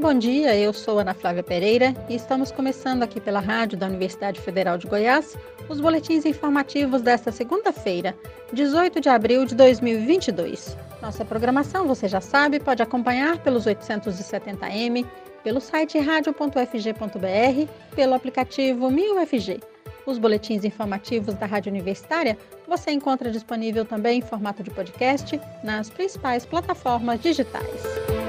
bom dia. Eu sou Ana Flávia Pereira e estamos começando aqui pela rádio da Universidade Federal de Goiás os boletins informativos desta segunda-feira, 18 de abril de 2022. Nossa programação, você já sabe, pode acompanhar pelos 870m, pelo site radio.fg.br, pelo aplicativo 1000FG. Os boletins informativos da Rádio Universitária você encontra disponível também em formato de podcast nas principais plataformas digitais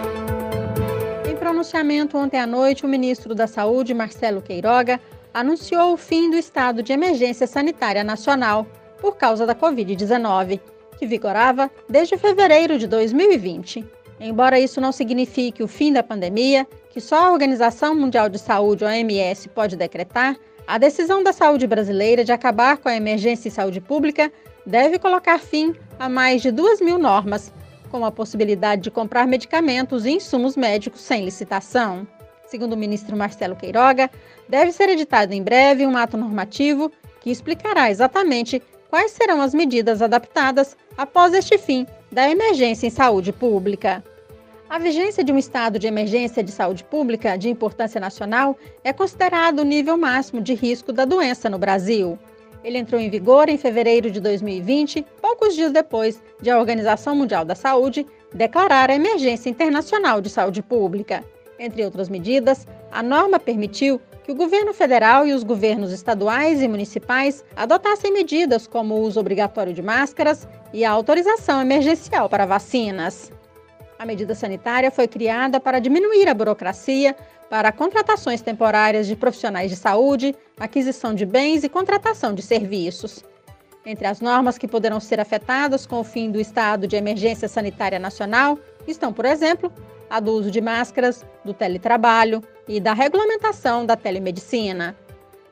pronunciamento ontem à noite, o ministro da Saúde, Marcelo Queiroga, anunciou o fim do estado de emergência sanitária nacional por causa da Covid-19, que vigorava desde fevereiro de 2020. Embora isso não signifique o fim da pandemia, que só a Organização Mundial de Saúde, OMS, pode decretar, a decisão da saúde brasileira de acabar com a emergência em saúde pública deve colocar fim a mais de 2 mil normas com a possibilidade de comprar medicamentos e insumos médicos sem licitação. Segundo o ministro Marcelo Queiroga, deve ser editado em breve um ato normativo que explicará exatamente quais serão as medidas adaptadas após este fim da emergência em saúde pública. A vigência de um estado de emergência de saúde pública de importância nacional é considerado o nível máximo de risco da doença no Brasil. Ele entrou em vigor em fevereiro de 2020, poucos dias depois de a Organização Mundial da Saúde declarar a emergência internacional de saúde pública. Entre outras medidas, a norma permitiu que o governo federal e os governos estaduais e municipais adotassem medidas como o uso obrigatório de máscaras e a autorização emergencial para vacinas. A medida sanitária foi criada para diminuir a burocracia, para contratações temporárias de profissionais de saúde, aquisição de bens e contratação de serviços. Entre as normas que poderão ser afetadas com o fim do estado de emergência sanitária nacional estão, por exemplo, a do uso de máscaras, do teletrabalho e da regulamentação da telemedicina.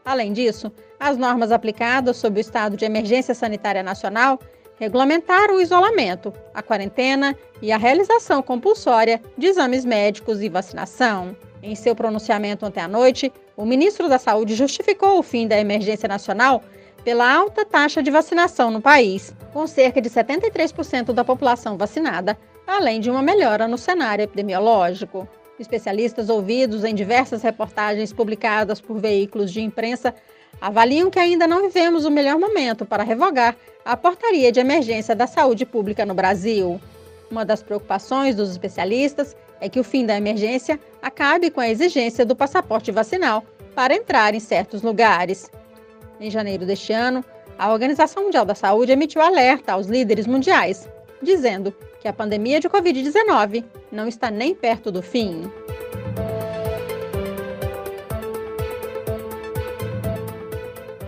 Além disso, as normas aplicadas sob o estado de emergência sanitária nacional regulamentaram o isolamento, a quarentena e a realização compulsória de exames médicos e vacinação. Em seu pronunciamento ontem à noite, o ministro da Saúde justificou o fim da emergência nacional pela alta taxa de vacinação no país, com cerca de 73% da população vacinada, além de uma melhora no cenário epidemiológico. Especialistas ouvidos em diversas reportagens publicadas por veículos de imprensa avaliam que ainda não vivemos o melhor momento para revogar a portaria de emergência da saúde pública no Brasil. Uma das preocupações dos especialistas é que o fim da emergência acabe com a exigência do passaporte vacinal para entrar em certos lugares. Em janeiro deste ano, a Organização Mundial da Saúde emitiu alerta aos líderes mundiais, dizendo que a pandemia de Covid-19 não está nem perto do fim.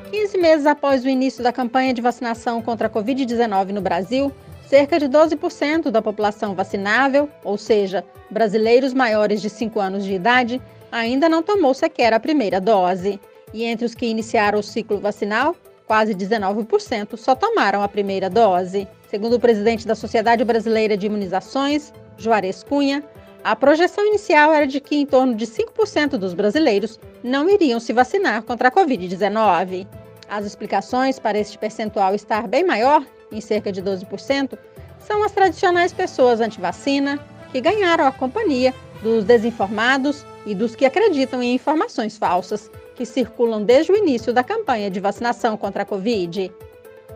Quinze meses após o início da campanha de vacinação contra a Covid-19 no Brasil, cerca de 12% da população vacinável, ou seja, brasileiros maiores de 5 anos de idade, ainda não tomou sequer a primeira dose. E entre os que iniciaram o ciclo vacinal, quase 19% só tomaram a primeira dose. Segundo o presidente da Sociedade Brasileira de Imunizações, Juarez Cunha, a projeção inicial era de que em torno de 5% dos brasileiros não iriam se vacinar contra a Covid-19. As explicações para este percentual estar bem maior em cerca de 12%, são as tradicionais pessoas anti-vacina, que ganharam a companhia dos desinformados e dos que acreditam em informações falsas, que circulam desde o início da campanha de vacinação contra a Covid.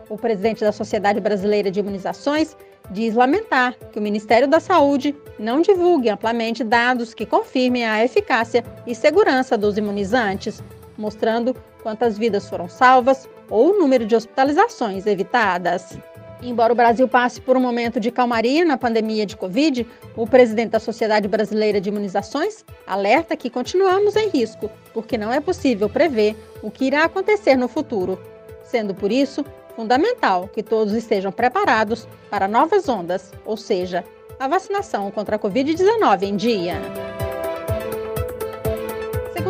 O presidente da Sociedade Brasileira de Imunizações diz lamentar que o Ministério da Saúde não divulgue amplamente dados que confirmem a eficácia e segurança dos imunizantes, mostrando quantas vidas foram salvas ou o número de hospitalizações evitadas. Embora o Brasil passe por um momento de calmaria na pandemia de Covid, o presidente da Sociedade Brasileira de Imunizações alerta que continuamos em risco, porque não é possível prever o que irá acontecer no futuro, sendo por isso fundamental que todos estejam preparados para novas ondas, ou seja, a vacinação contra a Covid-19 em dia.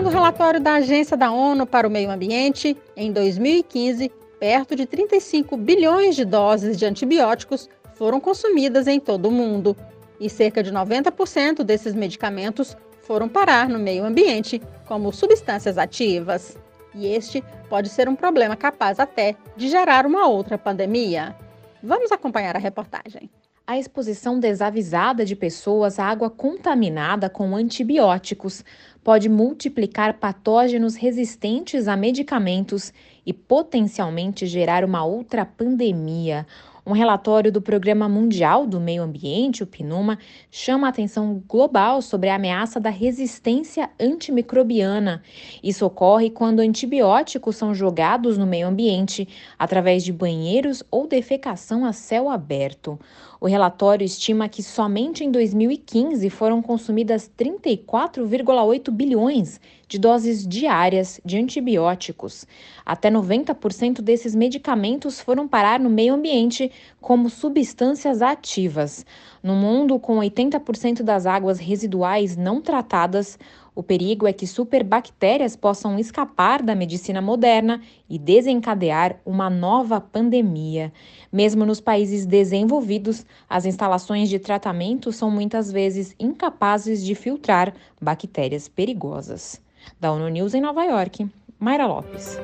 Segundo o relatório da Agência da ONU para o Meio Ambiente, em 2015, perto de 35 bilhões de doses de antibióticos foram consumidas em todo o mundo, e cerca de 90% desses medicamentos foram parar no meio ambiente como substâncias ativas. E este pode ser um problema capaz até de gerar uma outra pandemia. Vamos acompanhar a reportagem. a exposição desavisada de pessoas à água contaminada com antibióticos pode multiplicar patógenos resistentes a medicamentos e potencialmente gerar uma outra pandemia. Um relatório do Programa Mundial do Meio Ambiente, o PNUMA, chama a atenção global sobre a ameaça da resistência antimicrobiana. Isso ocorre quando antibióticos são jogados no meio ambiente através de banheiros ou defecação a céu aberto. O relatório estima que somente em 2015 foram consumidas 34,8 bilhões de doses diárias de antibióticos. Até 90% desses medicamentos foram parar no meio ambiente como substâncias ativas. No mundo com 80% das águas residuais não tratadas, o perigo é que superbactérias possam escapar da medicina moderna e desencadear uma nova pandemia. Mesmo nos países desenvolvidos, as instalações de tratamento são muitas vezes incapazes de filtrar bactérias perigosas. Da ONU News em Nova York, Mayra Lopes.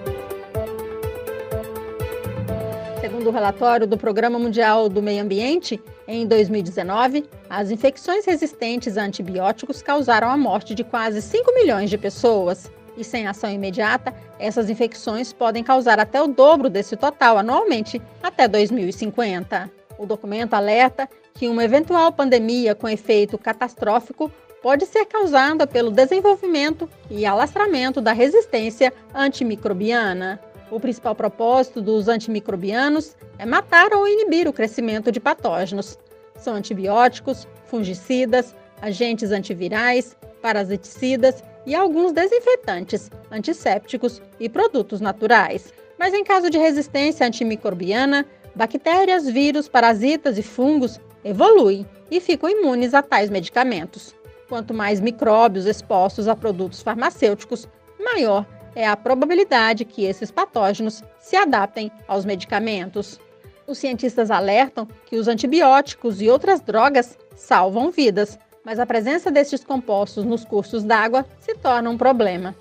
Segundo o relatório do Programa Mundial do Meio Ambiente, em 2019, as infecções resistentes a antibióticos causaram a morte de quase 5 milhões de pessoas. E sem ação imediata, essas infecções podem causar até o dobro desse total anualmente até 2050. O documento alerta que uma eventual pandemia com efeito catastrófico pode ser causada pelo desenvolvimento e alastramento da resistência antimicrobiana. O principal propósito dos antimicrobianos é matar ou inibir o crescimento de patógenos. São antibióticos, fungicidas, agentes antivirais, parasiticidas e alguns desinfetantes, antissépticos e produtos naturais. Mas em caso de resistência antimicrobiana, bactérias, vírus, parasitas e fungos evoluem e ficam imunes a tais medicamentos. Quanto mais micróbios expostos a produtos farmacêuticos, maior é a probabilidade que esses patógenos se adaptem aos medicamentos. Os cientistas alertam que os antibióticos e outras drogas salvam vidas, mas a presença destes compostos nos cursos d'água se torna um problema.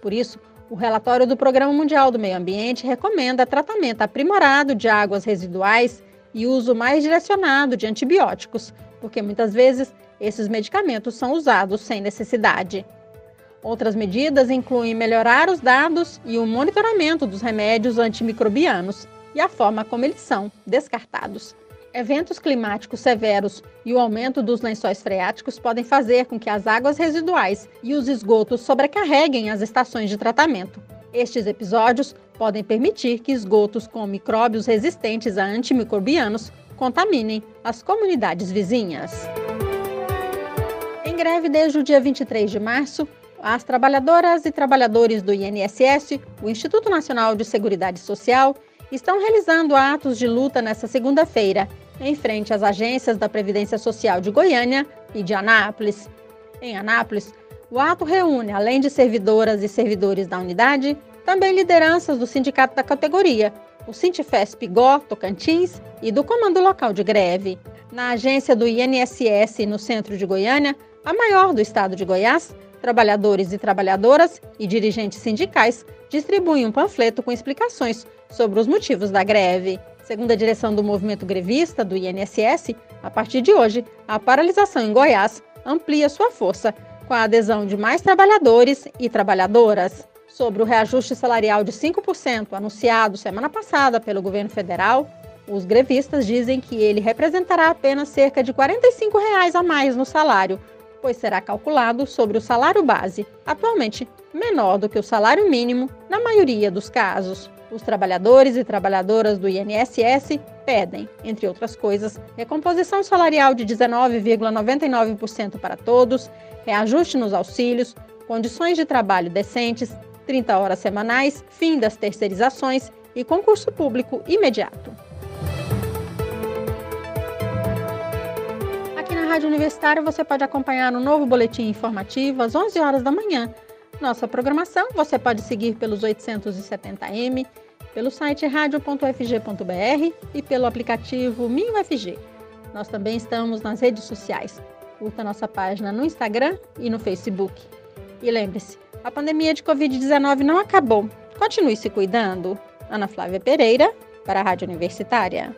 Por isso, o relatório do Programa Mundial do Meio Ambiente recomenda tratamento aprimorado de águas residuais e uso mais direcionado de antibióticos, porque muitas vezes esses medicamentos são usados sem necessidade. Outras medidas incluem melhorar os dados e o monitoramento dos remédios antimicrobianos e a forma como eles são descartados. Eventos climáticos severos e o aumento dos lençóis freáticos podem fazer com que as águas residuais e os esgotos sobrecarreguem as estações de tratamento. Estes episódios podem permitir que esgotos com micróbios resistentes a antimicrobianos contaminem as comunidades vizinhas. Em greve desde o dia 23 de março, as trabalhadoras e trabalhadores do INSS, o Instituto Nacional de Seguridade Social, estão realizando atos de luta nesta segunda-feira, em frente às agências da Previdência Social de Goiânia e de Anápolis. Em Anápolis, o ato reúne, além de servidoras e servidores da unidade, também lideranças do sindicato da categoria, o Sintifesp Gó, Tocantins e do Comando Local de Greve. Na agência do INSS no centro de Goiânia, a maior do estado de Goiás, Trabalhadores e trabalhadoras e dirigentes sindicais distribuem um panfleto com explicações sobre os motivos da greve. Segundo a direção do movimento grevista do INSS, a partir de hoje, a paralisação em Goiás amplia sua força com a adesão de mais trabalhadores e trabalhadoras. Sobre o reajuste salarial de 5% anunciado semana passada pelo governo federal, os grevistas dizem que ele representará apenas cerca de 45 reais a mais no salário, pois será calculado sobre o salário base, atualmente menor do que o salário mínimo na maioria dos casos. Os trabalhadores e trabalhadoras do INSS pedem, entre outras coisas, recomposição salarial de 19,99% para todos, reajuste nos auxílios, condições de trabalho decentes, 30 horas semanais, fim das terceirizações e concurso público imediato. Rádio Universitária você pode acompanhar o um novo boletim informativo às 11 horas da manhã. Nossa programação você pode seguir pelos 870m, pelo site radio.fg.br e pelo aplicativo MinUFG. Nós também estamos nas redes sociais. Curta nossa página no Instagram e no Facebook. E lembre-se, a pandemia de Covid-19 não acabou. Continue se cuidando. Ana Flávia Pereira, para a Rádio Universitária.